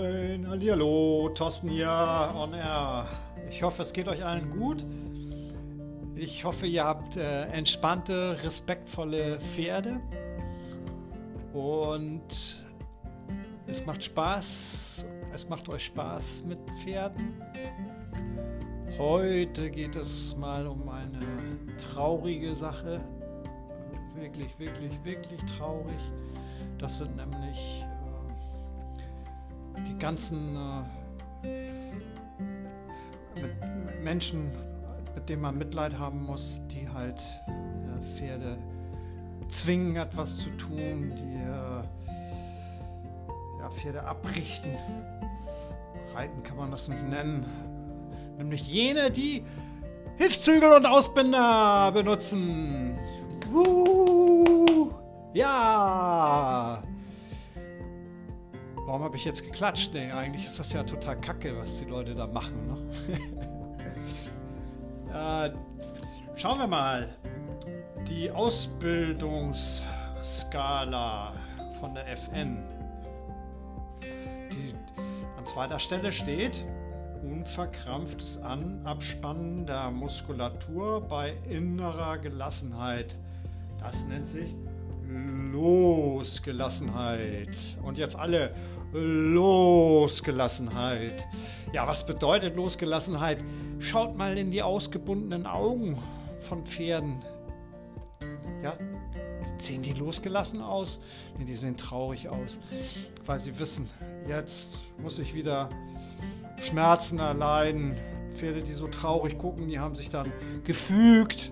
moin, hallo, Thorsten hier on air. Ich hoffe, es geht euch allen gut. Ich hoffe, ihr habt äh, entspannte, respektvolle Pferde. Und es macht Spaß. Es macht euch Spaß mit Pferden. Heute geht es mal um eine traurige Sache. Wirklich, wirklich, wirklich traurig. Das sind nämlich die ganzen äh, Menschen, mit denen man Mitleid haben muss, die halt äh, Pferde zwingen, etwas zu tun, die äh, ja, Pferde abrichten. Reiten kann man das nicht nennen. Nämlich jene, die Hilfszügel und Ausbinder benutzen. Uh, ja! Warum habe ich jetzt geklatscht? Nee, eigentlich ist das ja total kacke, was die Leute da machen. Ne? äh, schauen wir mal. Die Ausbildungsskala von der FN. Die an zweiter Stelle steht unverkrampftes An Abspannen der Muskulatur bei innerer Gelassenheit. Das nennt sich Losgelassenheit. Und jetzt alle Losgelassenheit. Ja, was bedeutet Losgelassenheit? Schaut mal in die ausgebundenen Augen von Pferden. Ja, sehen die losgelassen aus? Nee, die sehen traurig aus, weil sie wissen, jetzt muss ich wieder Schmerzen erleiden. Pferde, die so traurig gucken, die haben sich dann gefügt.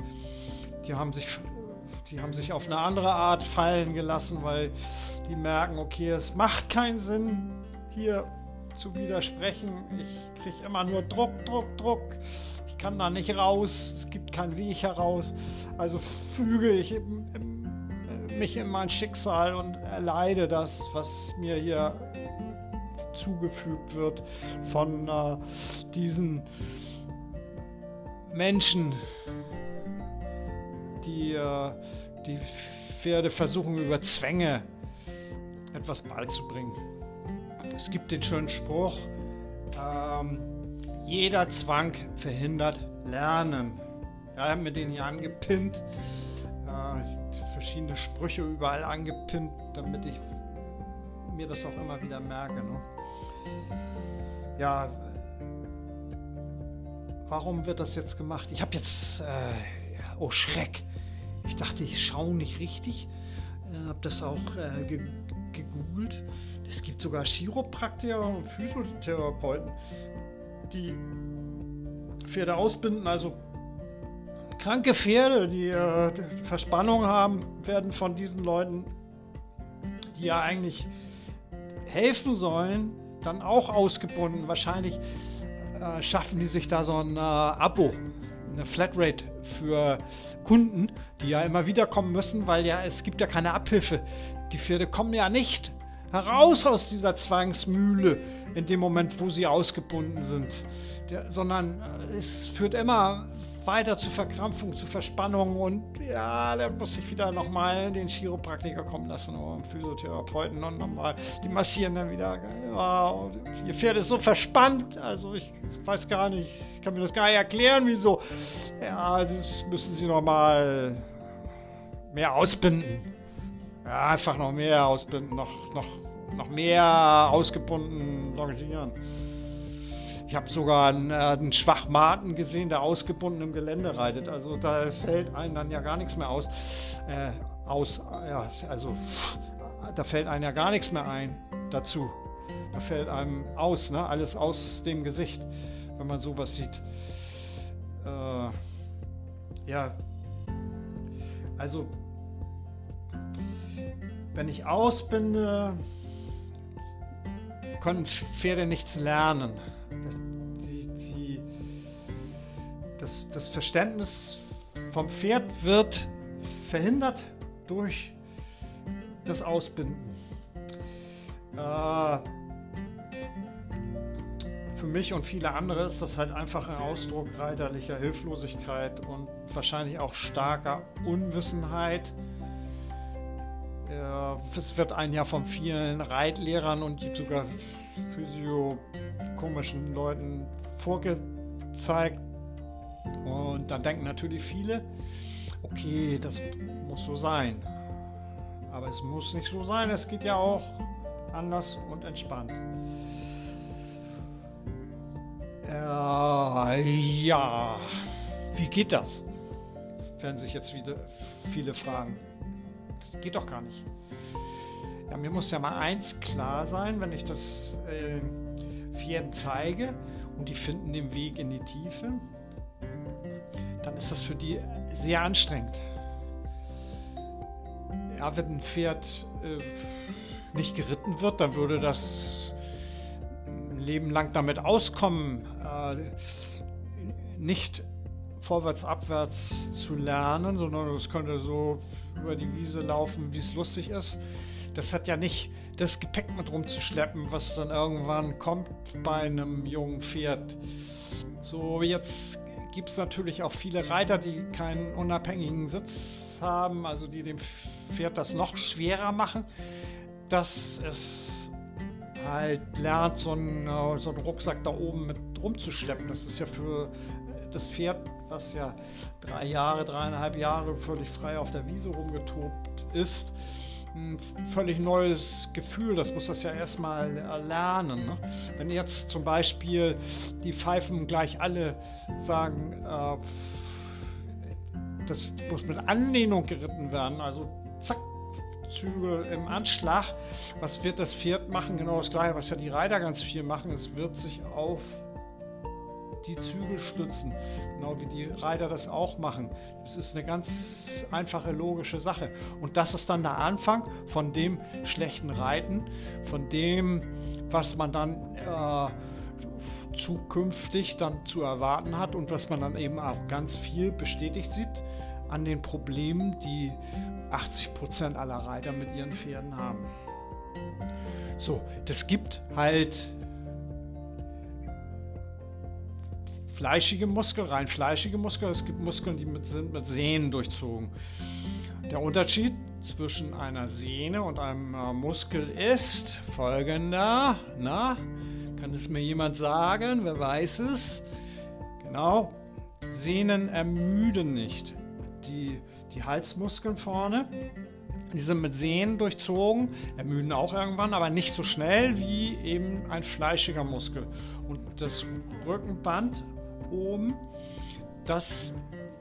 Die haben sich, die haben sich auf eine andere Art fallen gelassen, weil die merken, okay, es macht keinen Sinn, hier zu widersprechen. Ich kriege immer nur Druck, Druck, Druck. Ich kann da nicht raus. Es gibt keinen Weg heraus. Also füge ich im, mich in mein Schicksal und erleide das, was mir hier zugefügt wird von äh, diesen Menschen, die äh, die Pferde versuchen über Zwänge etwas beizubringen. Es gibt den schönen Spruch, ähm, jeder Zwang verhindert Lernen. Ja, mir den hier angepinnt, äh, verschiedene Sprüche überall angepinnt, damit ich mir das auch immer wieder merke. Ne? Ja, warum wird das jetzt gemacht? Ich habe jetzt, äh, oh Schreck, ich dachte, ich schaue nicht richtig, äh, habe das auch äh, gegoogelt. Es gibt sogar Chiropraktiker und Physiotherapeuten, die Pferde ausbinden, also kranke Pferde, die äh, Verspannung haben, werden von diesen Leuten, die ja eigentlich helfen sollen, dann auch ausgebunden. Wahrscheinlich äh, schaffen die sich da so ein äh, Abo, eine Flatrate für Kunden, die ja immer wieder kommen müssen, weil ja es gibt ja keine Abhilfe. Die Pferde kommen ja nicht heraus aus dieser Zwangsmühle in dem Moment, wo sie ausgebunden sind, Der, sondern äh, es führt immer weiter zu Verkrampfung, zu Verspannung und ja, da muss ich wieder nochmal den Chiropraktiker kommen lassen oder einen Physiotherapeuten und nochmal, die massieren dann wieder. Ja, ihr Pferd ist so verspannt, also ich weiß gar nicht, ich kann mir das gar nicht erklären, wieso. Ja, das müssen sie nochmal mehr ausbinden. Ja, einfach noch mehr ausbinden, noch, noch, noch mehr ausgebunden longieren. Ich habe sogar einen, äh, einen Schwachmaten gesehen, der ausgebunden im Gelände reitet. Also da fällt einem dann ja gar nichts mehr aus. Äh, aus ja, also da fällt einem ja gar nichts mehr ein dazu. Da fällt einem aus, ne? alles aus dem Gesicht, wenn man sowas sieht. Äh, ja, also wenn ich ausbinde, können Pferde nichts lernen. Die, die, das, das Verständnis vom Pferd wird verhindert durch das Ausbinden. Äh, für mich und viele andere ist das halt einfach ein Ausdruck reiterlicher Hilflosigkeit und wahrscheinlich auch starker Unwissenheit. Äh, es wird ein ja von vielen Reitlehrern und sogar physiokomischen Leuten vorgezeigt. Und dann denken natürlich viele, okay, das muss so sein. Aber es muss nicht so sein, es geht ja auch anders und entspannt. Äh, ja, wie geht das? Werden sich jetzt wieder viele fragen. Das geht doch gar nicht. Ja, mir muss ja mal eins klar sein, wenn ich das äh, Pferden zeige und die finden den Weg in die Tiefe, dann ist das für die sehr anstrengend. Ja, wenn ein Pferd äh, nicht geritten wird, dann würde das ein Leben lang damit auskommen, äh, nicht vorwärts, abwärts zu lernen, sondern es könnte so über die Wiese laufen, wie es lustig ist. Das hat ja nicht das Gepäck mit rumzuschleppen, was dann irgendwann kommt bei einem jungen Pferd. So, jetzt gibt es natürlich auch viele Reiter, die keinen unabhängigen Sitz haben, also die dem Pferd das noch schwerer machen, dass es halt lernt, so einen, so einen Rucksack da oben mit rumzuschleppen. Das ist ja für das Pferd, was ja drei Jahre, dreieinhalb Jahre völlig frei auf der Wiese rumgetobt ist, ein völlig neues Gefühl. Das muss das ja erstmal lernen. Ne? Wenn jetzt zum Beispiel die Pfeifen gleich alle sagen, äh, das muss mit Anlehnung geritten werden, also zack, Zügel im Anschlag. Was wird das Pferd machen? Genau das gleiche, was ja die Reiter ganz viel machen. Es wird sich auf die Zügel stützen, genau wie die Reiter das auch machen. Das ist eine ganz einfache, logische Sache. Und das ist dann der Anfang von dem schlechten Reiten, von dem, was man dann äh, zukünftig dann zu erwarten hat und was man dann eben auch ganz viel bestätigt sieht an den Problemen, die 80 Prozent aller Reiter mit ihren Pferden haben. So, das gibt halt fleischige Muskeln, rein fleischige Muskeln. Es gibt Muskeln, die mit, sind mit Sehnen durchzogen. Der Unterschied zwischen einer Sehne und einem äh, Muskel ist folgender. Na, kann es mir jemand sagen? Wer weiß es? Genau, Sehnen ermüden nicht. Die, die Halsmuskeln vorne, die sind mit Sehnen durchzogen, ermüden auch irgendwann, aber nicht so schnell wie eben ein fleischiger Muskel. Und das Rückenband oben, das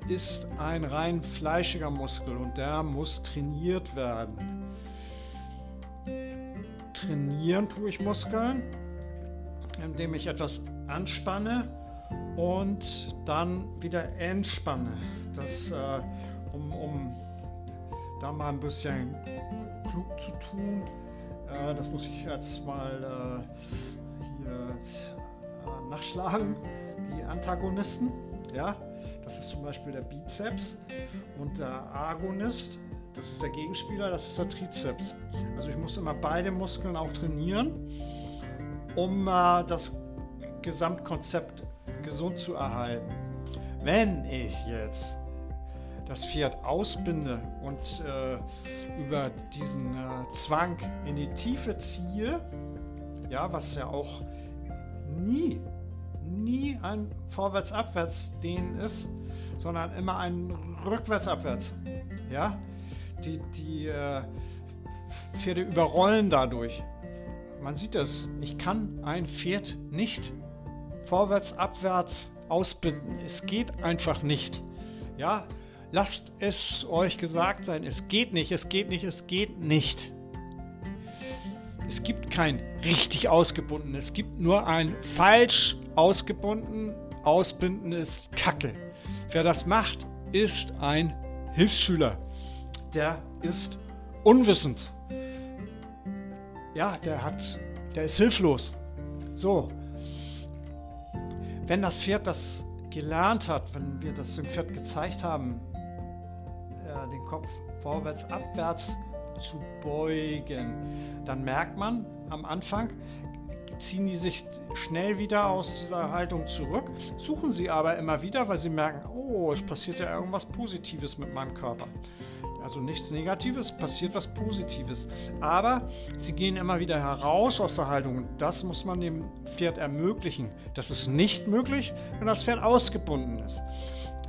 ist ein rein fleischiger Muskel und der muss trainiert werden. Trainieren tue ich Muskeln, indem ich etwas anspanne und dann wieder entspanne. Das, äh, um, um da mal ein bisschen klug zu tun. Äh, das muss ich jetzt mal äh, hier äh, nachschlagen die Antagonisten. Ja, das ist zum Beispiel der Bizeps und der Agonist, das ist der Gegenspieler, das ist der Trizeps. Also ich muss immer beide Muskeln auch trainieren, um äh, das Gesamtkonzept gesund zu erhalten. Wenn ich jetzt das Pferd ausbinde und äh, über diesen äh, Zwang in die Tiefe ziehe, ja, was ja auch nie nie ein Vorwärts-Abwärts-Dehnen ist, sondern immer ein Rückwärts-Abwärts. Ja? Die, die äh, Pferde überrollen dadurch. Man sieht es. Ich kann ein Pferd nicht vorwärts-abwärts ausbinden. Es geht einfach nicht. Ja, lasst es euch gesagt sein. Es geht nicht, es geht nicht, es geht nicht. Es gibt kein richtig ausgebunden. Es gibt nur ein falsch ausgebunden. Ausbinden ist Kacke. Wer das macht, ist ein Hilfsschüler. Der ist unwissend. Ja, der hat, der ist hilflos. So. Wenn das Pferd das gelernt hat, wenn wir das dem Pferd gezeigt haben, äh, den Kopf vorwärts, abwärts zu beugen. Dann merkt man am Anfang, ziehen die sich schnell wieder aus dieser Haltung zurück, suchen sie aber immer wieder, weil sie merken, oh, es passiert ja irgendwas Positives mit meinem Körper. Also nichts Negatives, passiert was Positives. Aber sie gehen immer wieder heraus aus der Haltung. Und das muss man dem Pferd ermöglichen. Das ist nicht möglich, wenn das Pferd ausgebunden ist.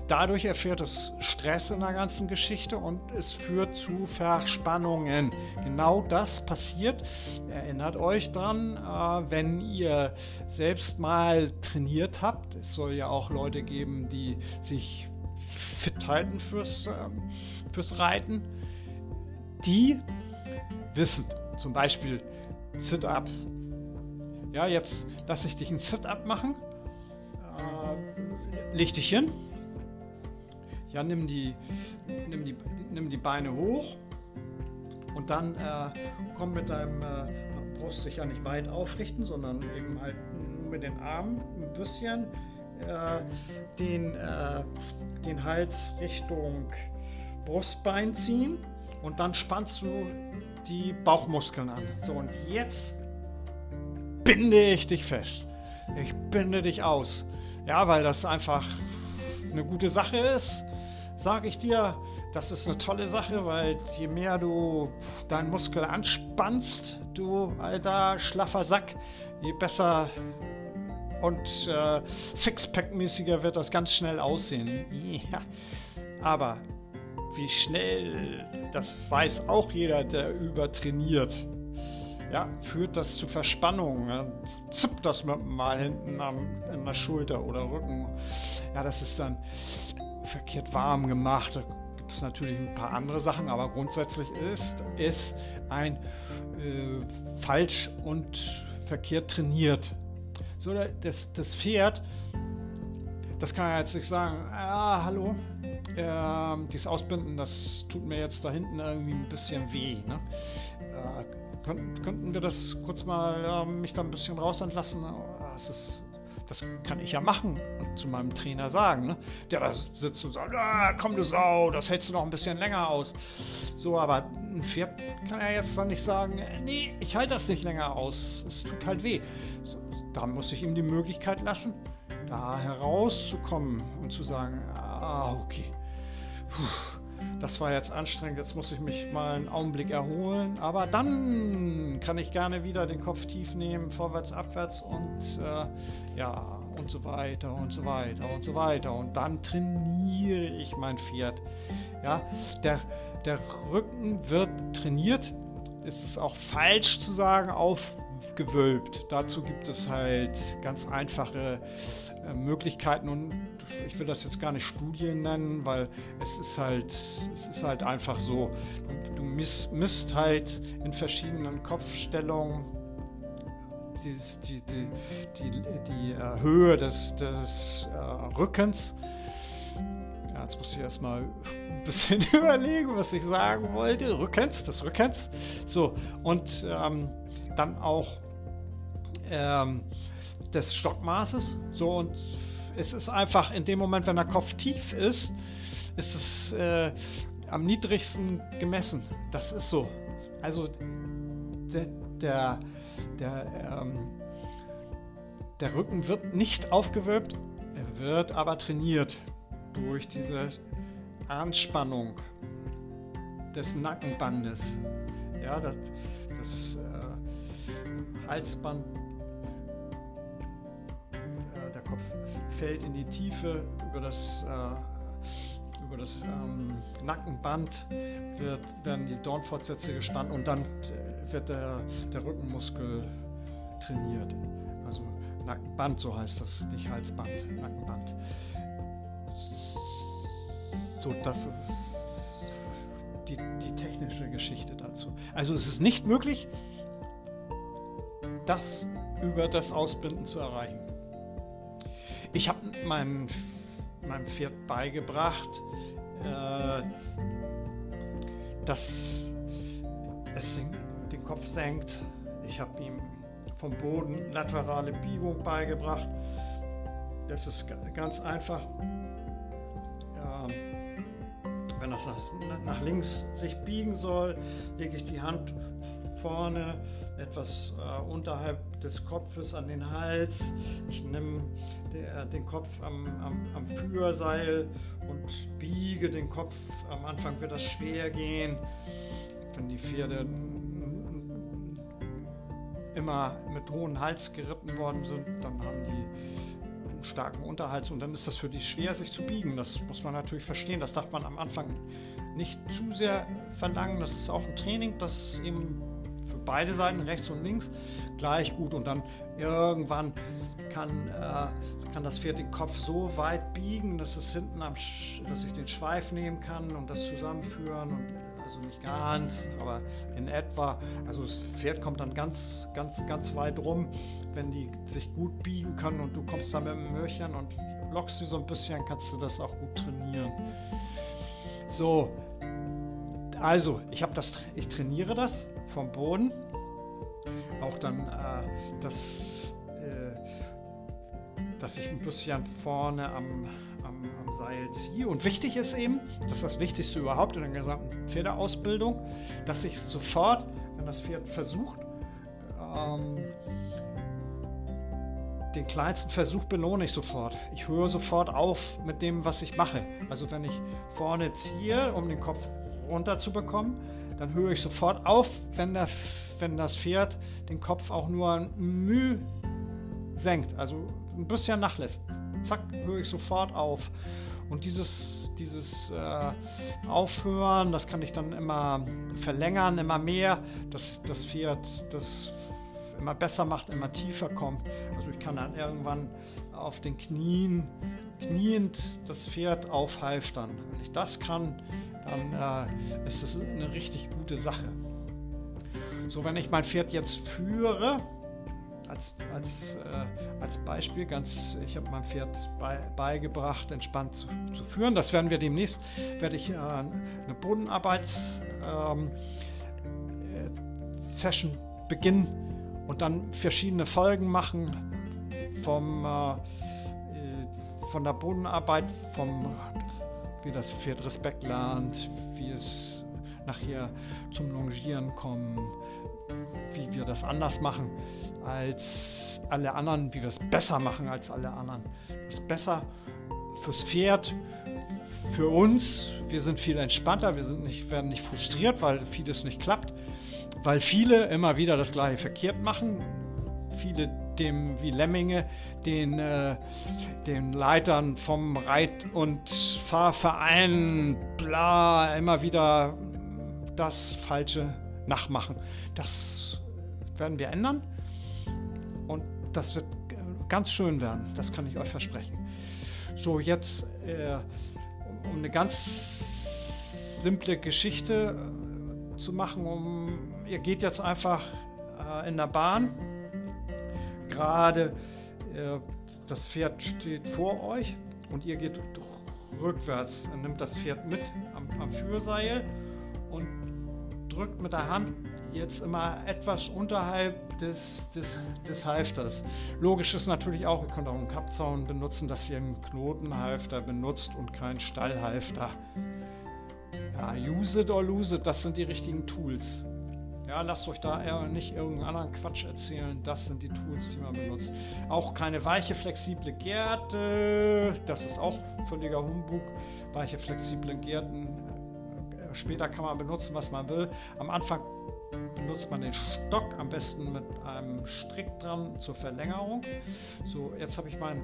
Dadurch erfährt es Stress in der ganzen Geschichte und es führt zu Verspannungen. Genau das passiert. Erinnert euch dran, äh, wenn ihr selbst mal trainiert habt. Es soll ja auch Leute geben, die sich fit halten fürs, ähm, fürs Reiten. Die wissen zum Beispiel Sit-Ups. Ja, jetzt lasse ich dich ein Sit-Up machen. Äh, leg dich hin ja, nimm die, nimm die, nimm die Beine hoch und dann äh, komm mit deinem, äh, brauchst dich ja nicht weit aufrichten, sondern eben halt nur mit den Armen ein bisschen äh, den, äh, den Hals Richtung Brustbein ziehen und dann spannst du die Bauchmuskeln an. So, und jetzt binde ich dich fest. Ich binde dich aus. Ja, weil das einfach eine gute Sache ist sage ich dir, das ist eine tolle Sache, weil je mehr du deinen Muskel anspannst, du alter schlaffer Sack, je besser und äh, Sixpack-mäßiger wird das ganz schnell aussehen. Ja. Aber wie schnell, das weiß auch jeder, der übertrainiert. Ja, führt das zu Verspannungen. Zippt das mal hinten am, in der Schulter oder Rücken. Ja, das ist dann verkehrt warm gemacht. Da gibt es natürlich ein paar andere Sachen, aber grundsätzlich ist es ein äh, falsch und verkehrt trainiert. So, das, das Pferd, das kann ja jetzt nicht sagen, ah, hallo, äh, dieses Ausbinden, das tut mir jetzt da hinten irgendwie ein bisschen weh. Ne? Äh, könnten, könnten wir das kurz mal äh, mich da ein bisschen raus entlassen? Das ist das kann ich ja machen und zu meinem Trainer sagen. Ne? Der da sitzt und sagt, ah, komm du Sau, das hältst du noch ein bisschen länger aus. So, aber ein Pferd kann ja jetzt dann nicht sagen, nee, ich halte das nicht länger aus. Es tut halt weh. So, da muss ich ihm die Möglichkeit lassen, da herauszukommen und zu sagen, ah, okay. Puh das war jetzt anstrengend, jetzt muss ich mich mal einen Augenblick erholen. Aber dann kann ich gerne wieder den Kopf tief nehmen, vorwärts, abwärts und äh, ja, und so weiter und so weiter und so weiter. Und dann trainiere ich mein Pferd. Ja, der, der Rücken wird trainiert. Es ist auch falsch zu sagen, aufgewölbt. Dazu gibt es halt ganz einfache äh, Möglichkeiten und ich will das jetzt gar nicht Studien nennen, weil es ist halt, es ist halt einfach so, du, du misst, misst halt in verschiedenen Kopfstellungen dieses, die, die, die, die uh, Höhe des, des uh, Rückens. Ja, jetzt muss ich erstmal ein bisschen überlegen, was ich sagen wollte. Rückens, des Rückens. So, und ähm, dann auch ähm, des Stockmaßes. So, und es ist einfach in dem Moment, wenn der Kopf tief ist, ist es äh, am niedrigsten gemessen. Das ist so. Also der, der, der, ähm, der Rücken wird nicht aufgewölbt, er wird aber trainiert durch diese Anspannung des Nackenbandes. Ja, das, das äh, Halsband fällt in die Tiefe über das, äh, über das ähm, Nackenband, wird, werden die Dornfortsätze gespannt und dann äh, wird der, der Rückenmuskel trainiert. Also Nackenband, so heißt das, nicht Halsband, Nackenband. So, das ist die, die technische Geschichte dazu. Also es ist nicht möglich, das über das Ausbinden zu erreichen. Ich habe meinem, meinem Pferd beigebracht, äh, dass es den Kopf senkt. Ich habe ihm vom Boden laterale Biegung beigebracht. Das ist ganz einfach. Wenn das nach links sich biegen soll, lege ich die Hand vorne, etwas äh, unterhalb des Kopfes an den Hals. Ich nehme den Kopf am, am, am Führseil und biege den Kopf. Am Anfang wird das schwer gehen. Wenn die Pferde immer mit hohem Hals geritten worden sind, dann haben die einen starken Unterhals und dann ist das für die schwer, sich zu biegen. Das muss man natürlich verstehen. Das darf man am Anfang nicht zu sehr verlangen. Das ist auch ein Training, das eben beide Seiten, rechts und links, gleich gut. Und dann irgendwann kann, äh, kann das Pferd den Kopf so weit biegen, dass es hinten am, dass ich den Schweif nehmen kann und das zusammenführen und also nicht ganz, aber in etwa. Also das Pferd kommt dann ganz, ganz, ganz weit rum, wenn die sich gut biegen können und du kommst dann mit dem Möhrchen und lockst sie so ein bisschen, kannst du das auch gut trainieren. So, also ich das, ich trainiere das vom Boden, auch dann äh, das, äh, dass ich ein bisschen vorne am am, am Seil ziehe. Und wichtig ist eben, das ist das Wichtigste überhaupt in der gesamten Pferdeausbildung, dass ich sofort, wenn das Pferd versucht, ähm, den kleinsten Versuch belohne ich sofort. Ich höre sofort auf mit dem, was ich mache. Also wenn ich vorne ziehe, um den Kopf runter zu bekommen, dann höre ich sofort auf, wenn, der, wenn das Pferd den Kopf auch nur ein Mühe senkt, also ein bisschen nachlässt zack, höre ich sofort auf. Und dieses, dieses äh, Aufhören, das kann ich dann immer verlängern, immer mehr, dass das Pferd das immer besser macht, immer tiefer kommt. Also ich kann dann irgendwann auf den Knien, kniend das Pferd aufhalftern. Wenn ich das kann, dann äh, ist es eine richtig gute Sache. So, wenn ich mein Pferd jetzt führe, als, als, äh, als Beispiel ganz, ich habe meinem Pferd bei, beigebracht, entspannt zu, zu, führen. Das werden wir demnächst, werde ich äh, eine Bodenarbeits-Session ähm, äh, beginnen und dann verschiedene Folgen machen vom, äh, von der Bodenarbeit, vom, wie das Pferd Respekt lernt, wie es nachher zum Longieren kommt, wie wir das anders machen als alle anderen, wie wir es besser machen als alle anderen. Das ist besser fürs Pferd, für uns. Wir sind viel entspannter, wir sind nicht, werden nicht frustriert, weil vieles nicht klappt, weil viele immer wieder das gleiche verkehrt machen. Viele dem wie Lemminge, den, äh, den Leitern vom Reit- und Fahrverein, bla, immer wieder das Falsche nachmachen. Das werden wir ändern und das wird ganz schön werden, das kann ich euch versprechen. So, jetzt äh, um, eine ganz simple Geschichte äh, zu machen, um, ihr geht jetzt einfach äh, in der Bahn, gerade äh, das Pferd steht vor euch und ihr geht rückwärts, nimmt das Pferd mit am, am Führseil und drückt mit der Hand jetzt immer etwas unterhalb des, des, des Halfters. Logisch ist natürlich auch, ihr könnt auch einen Kappzaun benutzen, dass ihr einen Knotenhalfter benutzt und keinen Stallhalfter. Ja, use it or lose it, das sind die richtigen Tools. Ja, lasst euch da nicht irgendeinen anderen Quatsch erzählen. Das sind die Tools, die man benutzt. Auch keine weiche, flexible Gärte. Das ist auch völliger Humbug. Weiche, flexible Gärten. Äh, später kann man benutzen, was man will. Am Anfang benutzt man den Stock am besten mit einem Strick dran zur Verlängerung. So, jetzt habe ich mein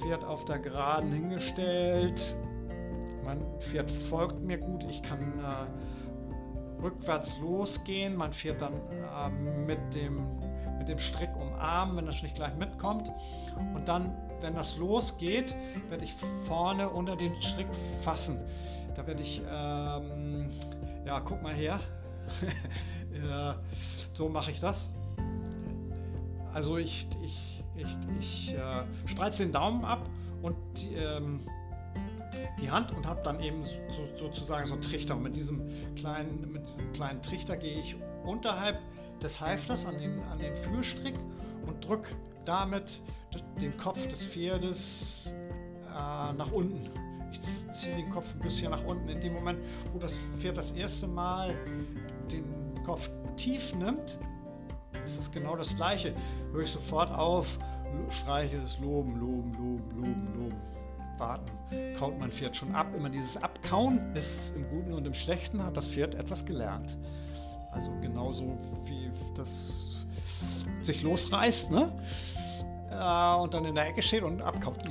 Pferd auf der Geraden hingestellt. Mein Pferd folgt mir gut. Ich kann äh, rückwärts losgehen. Mein Pferd dann äh, mit, dem, mit dem Strick umarmen, wenn das nicht gleich mitkommt. Und dann, wenn das losgeht, werde ich vorne unter den Strick fassen. Da werde ich, ähm, ja, guck mal her, ja, so mache ich das. Also ich, ich, ich, ich äh, spreize den Daumen ab und ähm, die Hand und habe dann eben so, sozusagen so einen Trichter. Und mit diesem kleinen, mit diesem kleinen Trichter gehe ich unterhalb des Halfters an den, an den Führstrick und drücke damit den Kopf des Pferdes äh, nach unten. Ich ziehe den Kopf ein bisschen nach unten. In dem Moment, wo das Pferd das erste Mal den Kopf tief nimmt, ist es genau das Gleiche. Höre ich sofort auf, streiche es, loben, loben, loben, loben. Warten. Kaut mein Pferd schon ab. Immer dieses Abkauen ist im Guten und im Schlechten, hat das Pferd etwas gelernt. Also genauso wie das sich losreißt, ne? Äh, und dann in der Ecke steht und abkaut.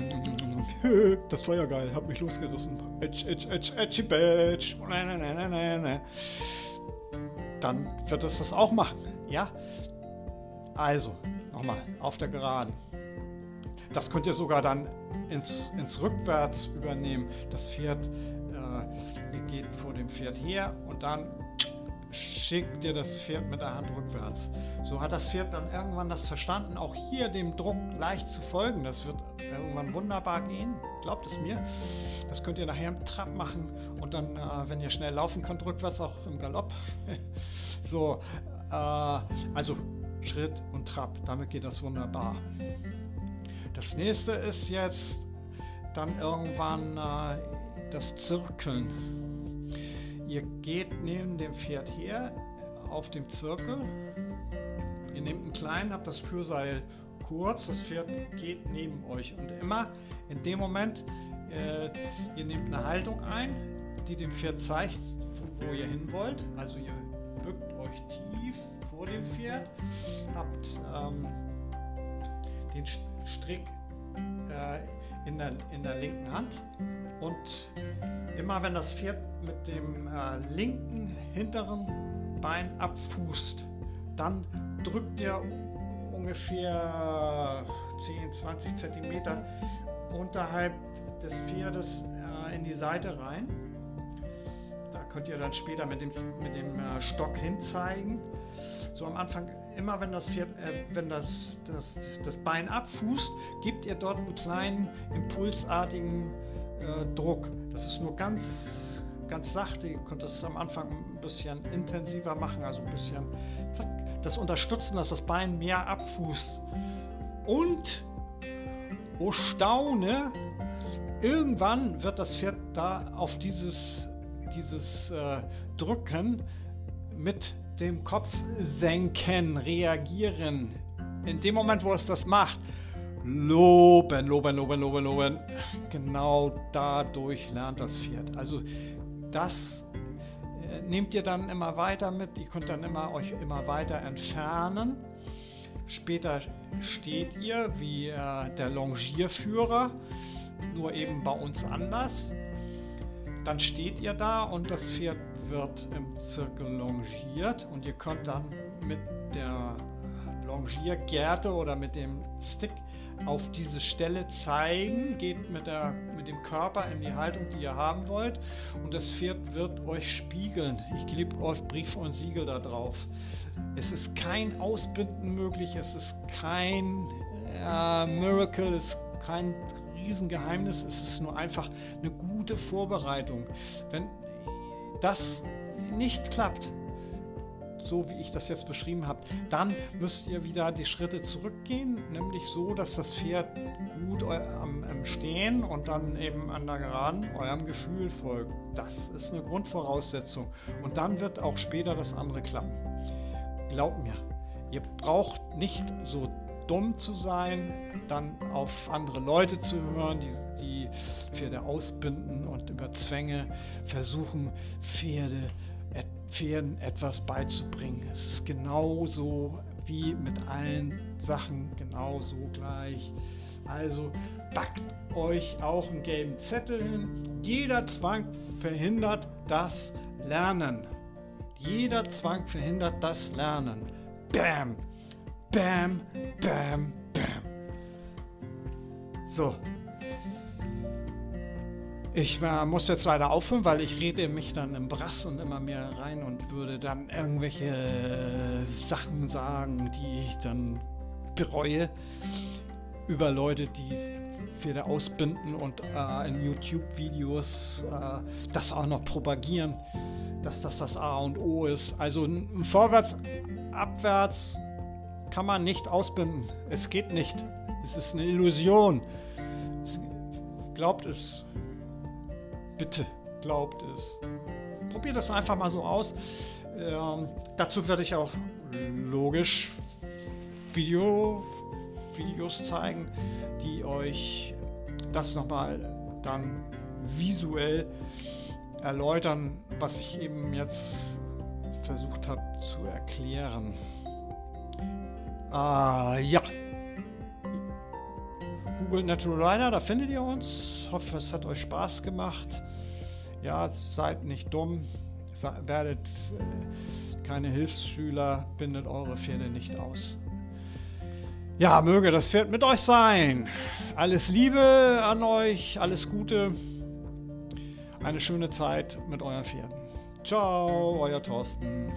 Das war ja geil, hab mich losgerissen. Edge, edge, edge, edgy badge. Dann wird es das auch machen, ja? Also, nochmal, auf der Geraden. Das könnt ihr sogar dann ins, ins Rückwärts übernehmen. Das Pferd, äh, geht vor dem Pferd her und dann schickt ihr das Pferd mit der Hand rückwärts. So hat das Pferd dann irgendwann das verstanden, auch hier dem Druck leicht zu folgen. Das wird irgendwann wunderbar gehen, glaubt es mir. Das könnt ihr nachher im Trab machen und dann, äh, wenn ihr schnell laufen könnt, rückwärts auch im Galopp. so, äh, also Schritt und Trab, damit geht das wunderbar. Das nächste ist jetzt dann irgendwann äh, das Zirkeln. Ihr geht neben dem Pferd her auf dem Zirkel. Ihr nehmt einen kleinen, habt das Führseil kurz, das Pferd geht neben euch und immer in dem Moment, äh, ihr nehmt eine Haltung ein, die dem Pferd zeigt, wo, ihr hin wollt. Also ihr bückt euch tief vor dem Pferd, habt ähm, den Strick äh, in, der, in der linken Hand und immer wenn das Pferd mit dem äh, linken hinteren Bein abfußt, dann drückt ihr ungefähr 10, 20 Zentimeter unterhalb des Pferdes äh, in die Seite rein. Da könnt ihr dann später mit dem, mit dem äh, Stock hinzeigen. So am Anfang immer wenn das, äh, wenn das, das, das Bein abfußt, gebt ihr dort einen kleinen impulsartigen äh, Druck. Das ist nur ganz, ganz sachte. Ihr könnt das am Anfang ein bisschen intensiver machen, also ein bisschen zack, das unterstützen, dass das Bein mehr abfußt. Und, oh Staune, irgendwann wird das Pferd da auf dieses, dieses äh, Drücken mit dem Kopf senken, reagieren. In dem Moment, wo es das macht, loben, loben, loben, loben, loben. Genau dadurch lernt das Pferd. Also das äh, nehmt ihr dann immer weiter mit. Ihr könnt dann immer euch immer weiter entfernen. Später steht ihr wie äh, der Longierführer, nur eben bei uns anders. Dann steht ihr da und das Pferd wird im Zirkel longiert und ihr könnt dann mit der Longiergerte oder mit dem Stick auf diese Stelle zeigen, geht mit, der, mit dem Körper in die Haltung, die ihr haben wollt und das Pferd wird euch spiegeln. Ich gebe euch Brief und Siegel da drauf. Es ist kein Ausbinden möglich, es ist kein äh, Miracle, es ist kein Riesengeheimnis, es ist nur einfach eine gute Vorbereitung. Wenn das nicht klappt, so wie ich das jetzt beschrieben habe, dann müsst ihr wieder die Schritte zurückgehen, nämlich so, dass das Pferd gut am, am Stehen und dann eben an der Geraden eurem Gefühl folgt. Das ist eine Grundvoraussetzung. Und dann wird auch später das andere klappen. Glaubt mir, ihr braucht nicht so dumm zu sein, dann auf andere Leute zu hören, die, Pferde ausbinden und über Zwänge versuchen, Pferde, Pferden etwas beizubringen. Es ist genauso wie mit allen Sachen genauso gleich. Also backt euch auch einen gelben Zettel hin. Jeder Zwang verhindert das Lernen. Jeder Zwang verhindert das Lernen. Bam! Bam, bam, bam. So. Ich äh, muss jetzt leider aufhören, weil ich rede mich dann im Brass und immer mehr rein und würde dann irgendwelche äh, Sachen sagen, die ich dann bereue über Leute, die Pferde ausbinden und äh, in YouTube-Videos äh, das auch noch propagieren, dass das das A und O ist. Also vorwärts, abwärts, kann man nicht ausbinden. Es geht nicht. Es ist eine Illusion. Glaubt es. Bitte, glaubt es. Probiert das einfach mal so aus. Ähm, dazu werde ich auch logisch Video, Videos zeigen, die euch das nochmal dann visuell erläutern, was ich eben jetzt versucht habe zu erklären. Ah, ja. Google Natural Rider, da findet ihr uns. Ich hoffe, es hat euch Spaß gemacht. Ja, seid nicht dumm, werdet äh, keine Hilfsschüler, bindet eure Pferde nicht aus. Ja, möge das Pferd mit euch sein. Alles Liebe an euch, alles Gute. Eine schöne Zeit mit euren Pferden. Ciao, euer Thorsten.